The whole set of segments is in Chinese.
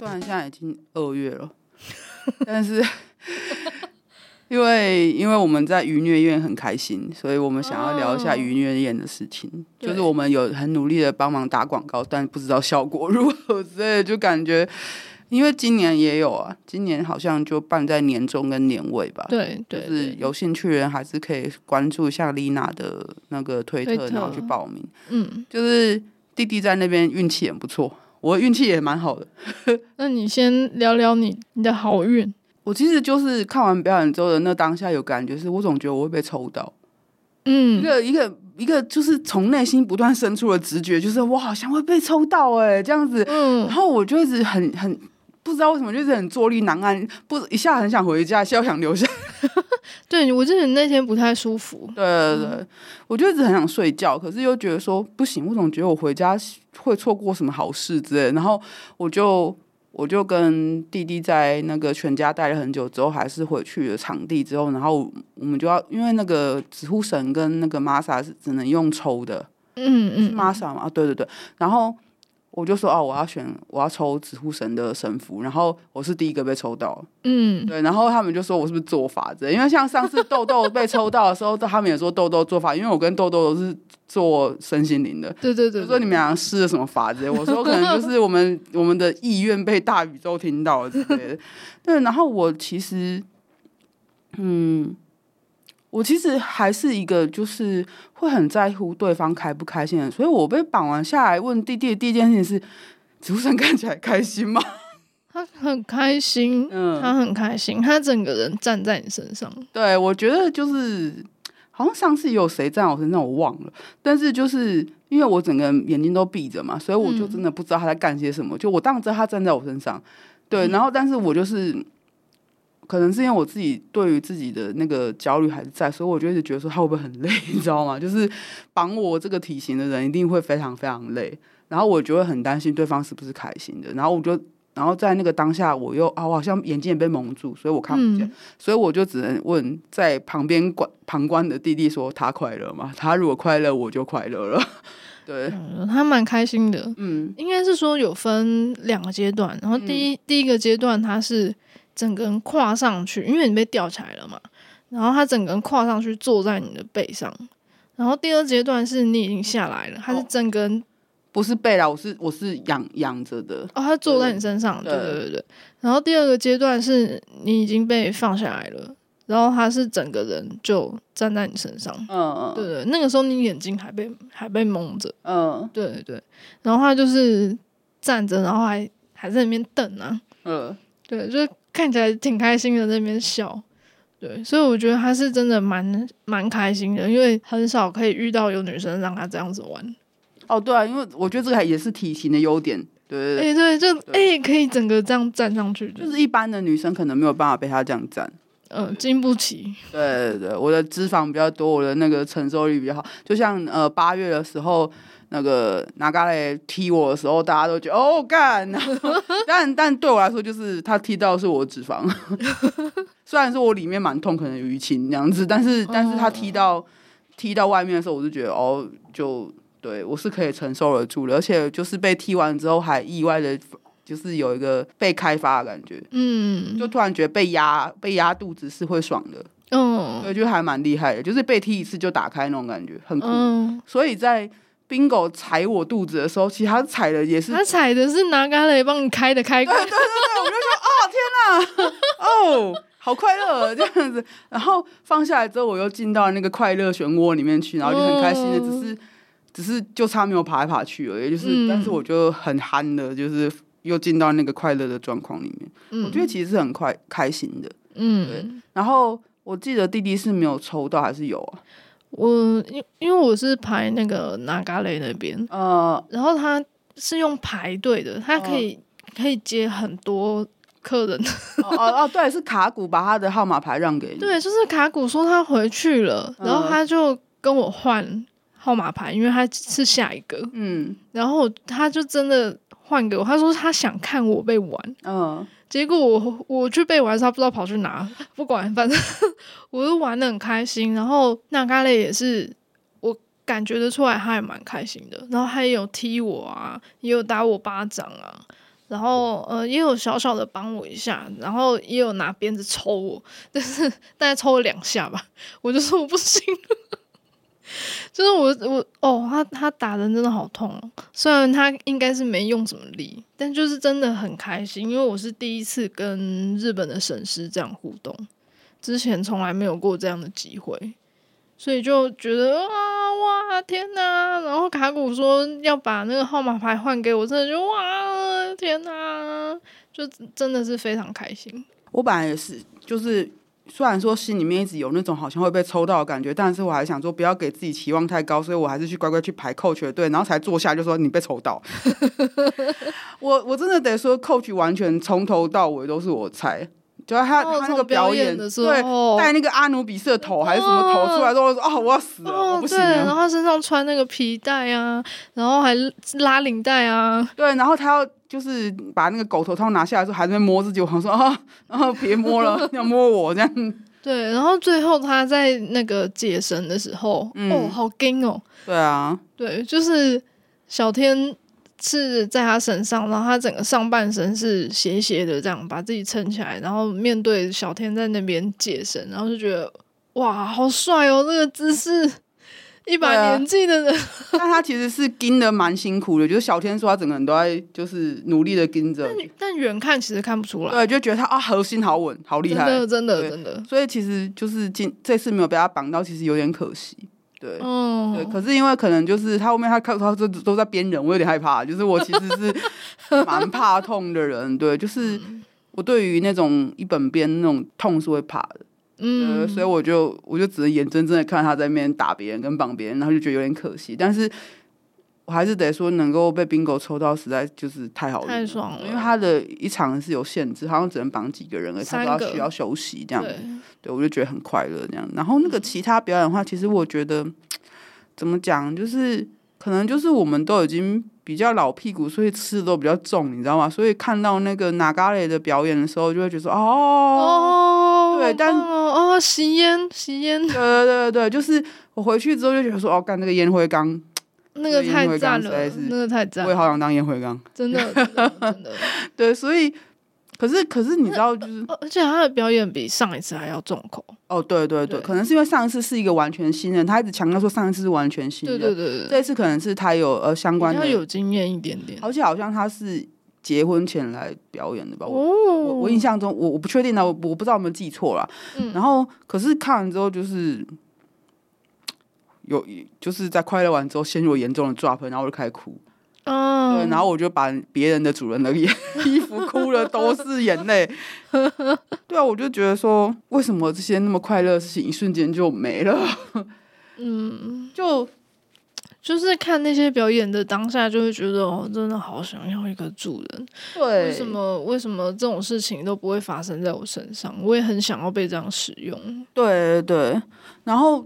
虽然现在已经二月了，但是因为因为我们在愉虐院很开心，所以我们想要聊一下愉虐院的事情。Oh. 就是我们有很努力的帮忙打广告，但不知道效果如何所以，就感觉。因为今年也有啊，今年好像就办在年中跟年尾吧。对对，就是有兴趣的人还是可以关注一下丽娜的那个推特，推特然后去报名。嗯，就是弟弟在那边运气也不错，我运气也蛮好的。那你先聊聊你你的好运。我其实就是看完表演之后的那当下有感觉，是我总觉得我会被抽到。嗯，一个一个一个就是从内心不断生出的直觉，就是我好像会被抽到哎、欸，这样子。嗯，然后我就一直很很。不知道为什么，就是很坐立难安，不一下很想回家，一下又想留下。对，我就是那天不太舒服。对对对，嗯、我就一直很想睡觉，可是又觉得说不行，我总觉得我回家会错过什么好事之类。然后我就我就跟弟弟在那个全家待了很久之后，还是回去了场地之后，然后我们就要因为那个指护神跟那个玛莎是只能用抽的，嗯嗯，玛莎嘛，对对对，然后。我就说哦，我要选，我要抽指护神的神符，然后我是第一个被抽到，嗯，对，然后他们就说我是不是做法子？因为像上次豆豆被抽到的时候，他们也说豆豆做法，因为我跟豆豆都是做身心灵的，对对对，对，说你们俩施了什么法子？我说可能就是我们我们的意愿被大宇宙听到了之类的，对，然后我其实，嗯。我其实还是一个，就是会很在乎对方开不开心的，所以我被绑完下来问弟弟的第一件事情是：植物人看起来开心吗？他很开心，嗯，他很开心，他整个人站在你身上。对，我觉得就是好像上次有谁站我身上，我忘了，但是就是因为我整个眼睛都闭着嘛，所以我就真的不知道他在干些什么。嗯、就我当然知道他站在我身上，对，然后但是我就是。可能是因为我自己对于自己的那个焦虑还是在，所以我就一直觉得说他会不会很累，你知道吗？就是绑我这个体型的人一定会非常非常累，然后我就会很担心对方是不是开心的，然后我就，然后在那个当下我又啊，我好像眼睛也被蒙住，所以我看不见，嗯、所以我就只能问在旁边观旁观的弟弟说他快乐吗？他如果快乐，我就快乐了。对，嗯、他蛮开心的，嗯，应该是说有分两个阶段，然后第一、嗯、第一个阶段他是。整个人跨上去，因为你被吊起来了嘛，然后他整个人跨上去坐在你的背上，然后第二阶段是你已经下来了，他是整个人、哦、不是背了，我是我是仰仰着的。哦，他坐在你身上，对对。对对，然后第二个阶段是你已经被放下来了，然后他是整个人就站在你身上，嗯嗯，对对，那个时候你眼睛还被还被蒙着，嗯，对对对，然后他就是站着，然后还还在那边瞪啊，嗯，对，就。看起来挺开心的，在那边笑，对，所以我觉得他是真的蛮蛮开心的，因为很少可以遇到有女生让他这样子玩。哦，对啊，因为我觉得这个也是体型的优点，对对对，哎、欸，对，就哎、欸，可以整个这样站上去，就是一般的女生可能没有办法被他这样站，嗯、呃，经不起。对对对，我的脂肪比较多，我的那个承受力比较好，就像呃八月的时候。那个拿嘎雷踢我的时候，大家都觉得哦干，但但对我来说，就是他踢到是我脂肪，虽然说我里面蛮痛，可能淤青那样子，但是但是他踢到踢到外面的时候，我就觉得哦，就对我是可以承受得住的，而且就是被踢完之后，还意外的，就是有一个被开发的感觉，嗯，就突然觉得被压被压肚子是会爽的，嗯，对，就还蛮厉害的，就是被踢一次就打开那种感觉，很酷，所以在。Bingo 踩我肚子的时候，其实他踩的也是，他踩的是拿嘎雷帮你开的开关。对对对对，我就说，哦天哪，哦，好快乐这样子。然后放下来之后，我又进到那个快乐漩涡里面去，然后就很开心的，只是只是就差没有爬来爬去而已。就是，嗯、但是我就很憨的，就是又进到那个快乐的状况里面。嗯、我觉得其实是很快开心的。嗯，对。然后我记得弟弟是没有抽到还是有啊？我因因为我是排那个拿嘎雷那边，呃，然后他是用排队的，他可以、呃、可以接很多客人。哦哦，哦，对，是卡古把他的号码牌让给你。对，就是卡古说他回去了，然后他就跟我换号码牌，因为他是下一个。嗯，然后他就真的换给我，他说他想看我被玩。嗯、呃。结果我我去背完，他不知道跑去哪，不管，反正 我就玩得很开心。然后那嘎雷也是，我感觉得出来他也蛮开心的。然后他也有踢我啊，也有打我巴掌啊。然后呃也有小小的帮我一下，然后也有拿鞭子抽我，但是大概抽了两下吧，我就说我不行了，就是我我哦，他他打人真的好痛，虽然他应该是没用什么力，但就是真的很开心，因为我是第一次跟日本的神师这样互动，之前从来没有过这样的机会。所以就觉得啊哇天哪！然后卡古说要把那个号码牌换给我，真的就哇天哪！就真的是非常开心。我本来也是，就是虽然说心里面一直有那种好像会被抽到的感觉，但是我还想说不要给自己期望太高，所以我还是去乖乖去排 coach 的队，然后才坐下就说你被抽到。我我真的得说，coach 完全从头到尾都是我猜。就他他那个表演，对，戴那个阿努比斯的头还是什么头出来之后，说啊，我要死了，我不行了。对，然后他身上穿那个皮带啊，然后还拉领带啊。对，然后他要就是把那个狗头套拿下来之后，还在摸自己，我好像说啊，然后别摸了，要摸我这样。对，然后最后他在那个解绳的时候，哦，好惊哦。对啊，对，就是小天。是在他身上，然后他整个上半身是斜斜的，这样把自己撑起来，然后面对小天在那边解绳，然后就觉得哇，好帅哦！这个姿势，一把年纪的人，啊、但他其实是盯的蛮辛苦的，就是小天说他整个人都在就是努力的盯着，但远看其实看不出来，对，就觉得他啊核心好稳，好厉害，真的真的真的，所以其实就是今这次没有被他绑到，其实有点可惜。对，嗯，对，可是因为可能就是他后面他看他都都在编人，我有点害怕。就是我其实是 蛮怕痛的人，对，就是我对于那种一本编那种痛是会怕的，嗯，所以我就我就只能眼睁睁的看他在那边打别人跟绑别人，然后就觉得有点可惜。但是我还是得说，能够被 bingo 抽到，实在就是太好了，太爽了。因为他的一场是有限制，好像只能绑几个人，而他都要需要休息这样。对，我就觉得很快乐这样。然后那个其他表演的话，其实我觉得怎么讲，就是可能就是我们都已经比较老屁股，所以吃的都比较重，你知道吗？所以看到那个那嘎雷的表演的时候，就会觉得说哦，对，但哦，吸烟吸烟，对对对对，就是我回去之后就觉得说哦，干那个烟灰缸，那个太赞了，那个太赞，我也好想当烟灰缸，真的 真的，对，所以。可是，可是你知道，就是而且他的表演比上一次还要重口。哦，对对对，对可能是因为上一次是一个完全新人，他一直强调说上一次是完全新人。对对对对，这一次可能是他有呃相关的，他有经验一点点。而且好像他是结婚前来表演的吧？哦、我我印象中，我我不确定呢，我我不知道有没有记错了。嗯、然后，可是看完之后，就是有就是在快乐完之后陷入严重的 drop，然后我就开始哭。嗯，对，然后我就把别人的主人的衣衣服哭了，都是眼泪。对啊，我就觉得说，为什么这些那么快乐的事情，一瞬间就没了？嗯，就就是看那些表演的当下，就会觉得哦，真的好想要一个主人。对，为什么为什么这种事情都不会发生在我身上？我也很想要被这样使用。对对，然后，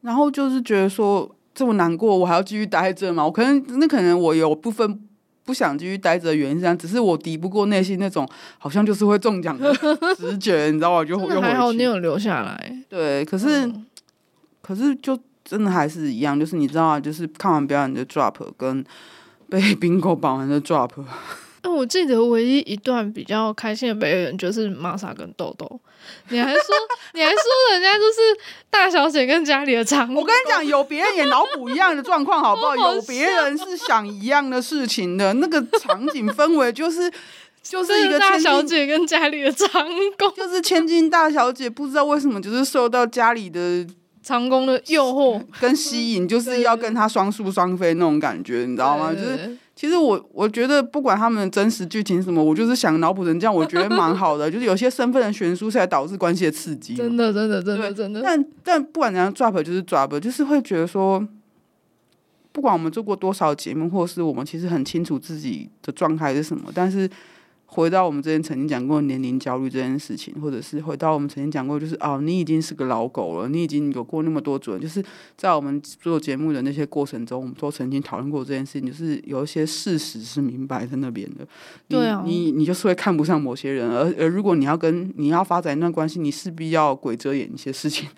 然后就是觉得说。这么难过，我还要继续待着吗？我可能那可能我有部分不想继续待着的原因是这样，只是我敌不过内心那种好像就是会中奖的直觉，你知道吗？就又还好你有留下来。对，可是、嗯、可是就真的还是一样，就是你知道啊，就是看完表演的 drop 跟被 bingo 绑完的 drop。哎，我记得唯一一段比较开心的表演就是玛莎跟豆豆，你还说你还说人家就是大小姐跟家里的长，我跟你讲，有别人也脑补一样的状况，好不好？好有别人是想一样的事情的，那个场景氛围就是 就是一个大小姐跟家里的长工，就是千金大小姐，不知道为什么就是受到家里的长工的诱惑跟吸引，就是要跟他双宿双飞那种感觉，你知道吗？就是。其实我我觉得不管他们的真实剧情什么，我就是想脑补成这样，我觉得蛮好的。就是有些身份的悬殊，是来导致关系的刺激。真的，真的，真的，真的。但但不管怎样，drop 就是 drop，就是会觉得说，不管我们做过多少节目，或是我们其实很清楚自己的状态是什么，但是。回到我们之前曾经讲过年龄焦虑这件事情，或者是回到我们曾经讲过，就是哦，你已经是个老狗了，你已经有过那么多主人，就是在我们做节目的那些过程中，我们都曾经讨论过这件事情，就是有一些事实是明摆在那边的。对啊，你你就是会看不上某些人，而而如果你要跟你要发展一段关系，你势必要鬼遮眼一些事情。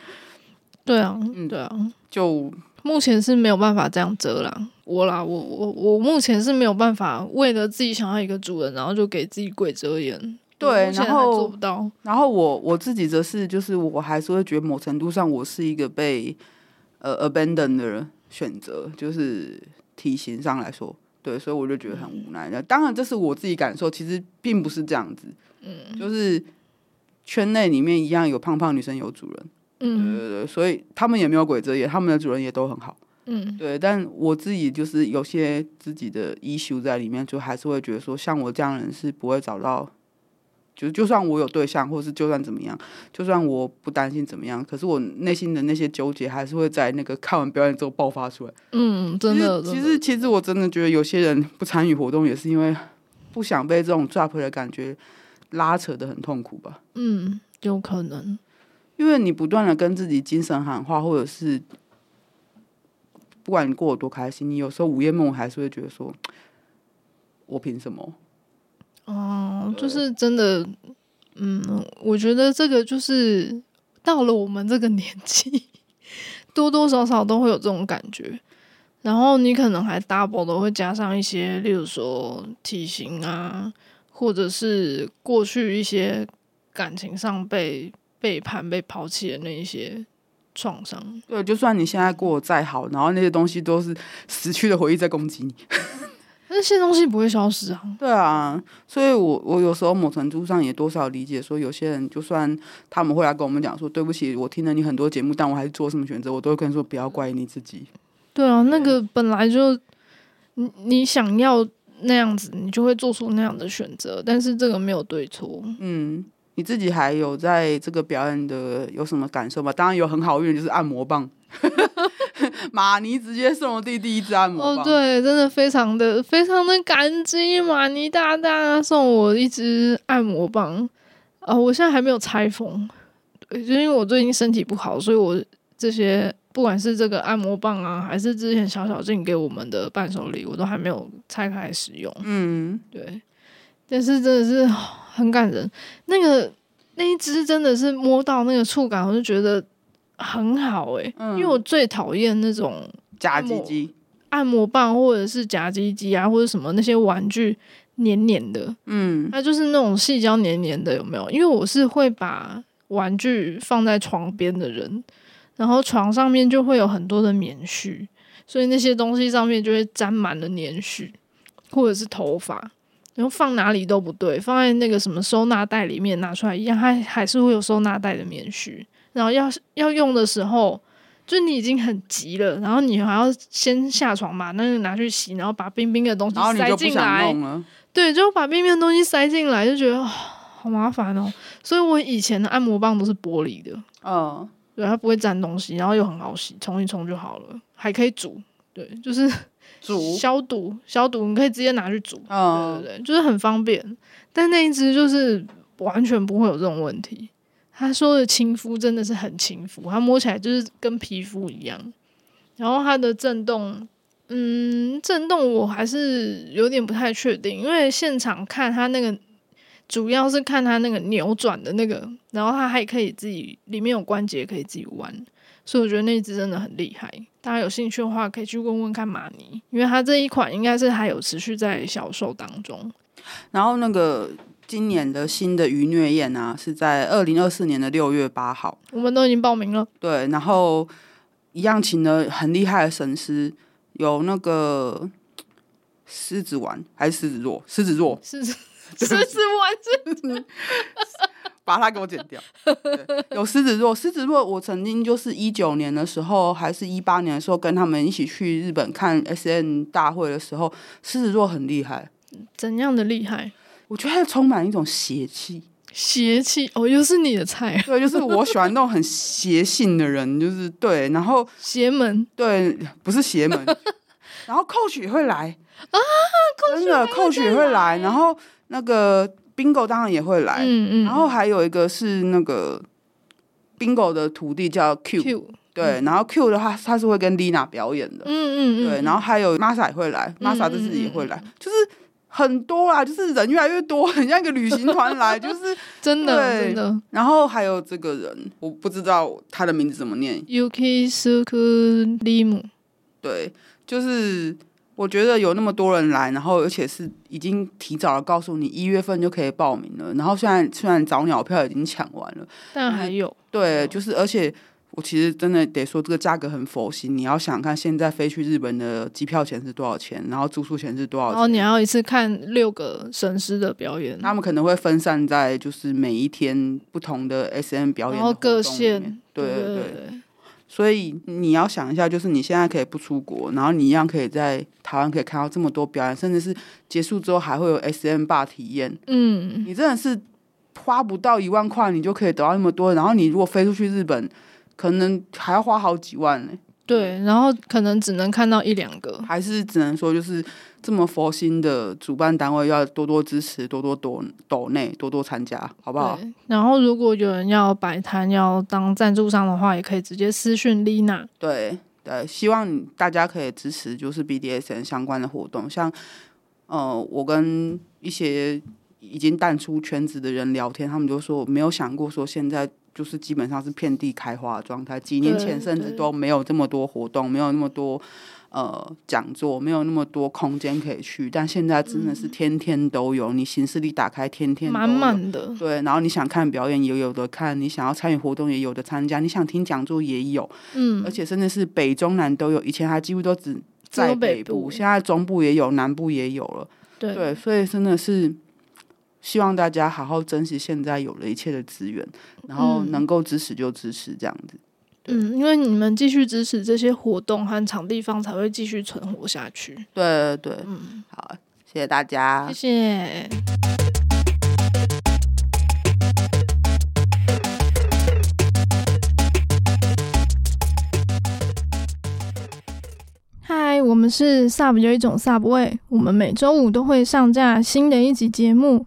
对啊，嗯，对啊，就目前是没有办法这样遮啦，我啦，我我我目前是没有办法为了自己想要一个主人，然后就给自己鬼遮眼。对，然后做不到。然后我我自己则是，就是我还是会觉得某程度上，我是一个被呃 abandon 的人选择，就是体型上来说，对，所以我就觉得很无奈。那、嗯、当然这是我自己感受，其实并不是这样子。嗯，就是圈内里面一样有胖胖女生有主人。嗯，对对对，所以他们也没有鬼遮眼，他们的主人也都很好。嗯，对，但我自己就是有些自己的 issue 在里面，就还是会觉得说，像我这样的人是不会找到，就就算我有对象，或是就算怎么样，就算我不担心怎么样，可是我内心的那些纠结还是会在那个看完表演之后爆发出来。嗯，真的，其实其实，其实我真的觉得有些人不参与活动，也是因为不想被这种 drop 的感觉拉扯的很痛苦吧。嗯，有可能。因为你不断的跟自己精神喊话，或者是不管你过得多开心，你有时候午夜梦还是会觉得说，我凭什么？哦、嗯，就是真的，嗯，我觉得这个就是到了我们这个年纪，多多少少都会有这种感觉。然后你可能还 double 的会加上一些，例如说体型啊，或者是过去一些感情上被。背叛、被抛弃的那一些创伤，对，就算你现在过得再好，然后那些东西都是死去的回忆在攻击你，那些东西不会消失啊。对啊，所以我我有时候某程度上也多少理解，说有些人就算他们会来跟我们讲说，对不起，我听了你很多节目，但我还是做什么选择，我都会跟你说不要怪你自己。对啊，那个本来就你你想要那样子，你就会做出那样的选择，但是这个没有对错。嗯。你自己还有在这个表演的有什么感受吗？当然有很好运，就是按摩棒，马尼直接送我弟弟一支按摩棒。哦，对，真的非常的非常的感激马尼大大送我一支按摩棒。啊、呃，我现在还没有拆封，对，就因为我最近身体不好，所以我这些不管是这个按摩棒啊，还是之前小小静给我们的伴手礼，我都还没有拆开使用。嗯，对，但是真的是。很感人，那个那一只真的是摸到那个触感，我就觉得很好诶、欸嗯，因为我最讨厌那种夹鸡鸡按摩棒或者是夹鸡鸡啊，或者什么那些玩具黏黏的，嗯，它就是那种细胶黏黏的，有没有？因为我是会把玩具放在床边的人，然后床上面就会有很多的棉絮，所以那些东西上面就会沾满了棉絮，或者是头发。然后放哪里都不对，放在那个什么收纳袋里面拿出来一样，它还是会有收纳袋的棉絮。然后要要用的时候，就你已经很急了，然后你还要先下床把那个拿去洗，然后把冰冰的东西塞进来。对，就把冰冰的东西塞进来，就觉得、哦、好麻烦哦。所以我以前的按摩棒都是玻璃的，嗯，对，它不会沾东西，然后又很好洗，冲一冲就好了，还可以煮。对，就是。煮消毒消毒，你可以直接拿去煮，哦、对对对，就是很方便。但那一只就是完全不会有这种问题。他说的亲肤真的是很亲肤，它摸起来就是跟皮肤一样。然后它的震动，嗯，震动我还是有点不太确定，因为现场看它那个主要是看它那个扭转的那个，然后它还可以自己里面有关节可以自己弯。所以我觉得那一只真的很厉害，大家有兴趣的话可以去问问看玛尼，因为它这一款应该是还有持续在销售当中。然后那个今年的新的余虐宴啊，是在二零二四年的六月八号，我们都已经报名了。对，然后一样请了很厉害的神师，有那个狮子丸还是狮子座？狮子座，狮子 狮子丸是。把它给我剪掉。有狮子座，狮子座，我曾经就是一九年的时候，还是一八年的时候，跟他们一起去日本看 S N 大会的时候，狮子座很厉害。怎样的厉害？我觉得它充满一种邪气。邪气哦，又是你的菜。对，就是我喜欢那种很邪性的人，就是对。然后 邪门，对，不是邪门。然后 Coach 也会来啊，真的 Coach 也会来。然后那个。Bingo 当然也会来，嗯嗯，然后还有一个是那个 Bingo 的徒弟叫 Q，, Q 对、嗯，然后 Q 的话他是会跟 Lina 表演的，嗯嗯嗯，对，然后还有 Masa 也会来，Masa 这次也会来，就是很多啊，就是人越来越多，很像一个旅行团来，就是真的真的。然后还有这个人，我不知道他的名字怎么念，Yuki Sukulimu。对，就是我觉得有那么多人来，然后而且是已经提早的告诉你一月份就可以报名了。然后虽然虽然早鸟票已经抢完了，但还有。对，就是而且。我其实真的得说，这个价格很佛心。你要想看现在飞去日本的机票钱是多少钱，然后住宿钱是多少钱，然后你要一次看六个神师的表演，他们可能会分散在就是每一天不同的 SM 表演，然后各线，对对对。所以你要想一下，就是你现在可以不出国，然后你一样可以在台湾可以看到这么多表演，甚至是结束之后还会有 SM 吧体验。嗯，你真的是花不到一万块，你就可以得到那么多。然后你如果飞出去日本。可能还要花好几万呢。对，然后可能只能看到一两个，还是只能说就是这么佛心的主办单位要多多支持，多多多抖内，多多参加，好不好？然后如果有人要摆摊要当赞助商的话，也可以直接私讯丽娜。对对，希望大家可以支持，就是 BDSN 相关的活动，像呃，我跟一些已经淡出圈子的人聊天，他们就说没有想过说现在。就是基本上是遍地开花的状态。几年前甚至都没有这么多活动，没有那么多呃讲座，没有那么多空间可以去。但现在真的是天天都有，嗯、你行事历打开，天天满满的。对，然后你想看表演也有的看，你想要参与活动也有的参加，你想听讲座也有。嗯，而且甚至是北中南都有。以前还几乎都只在北部，现在中部也有，南部也有了。对，对，所以真的是。希望大家好好珍惜现在有了一切的资源，然后能够支持就支持这样子。嗯，因为你们继续支持这些活动和场地方，才会继续存活下去。对对对，嗯，好，谢谢大家，谢谢。嗨，我们是 Sub 有一种 Sub 味，我们每周五都会上架新的一集节目。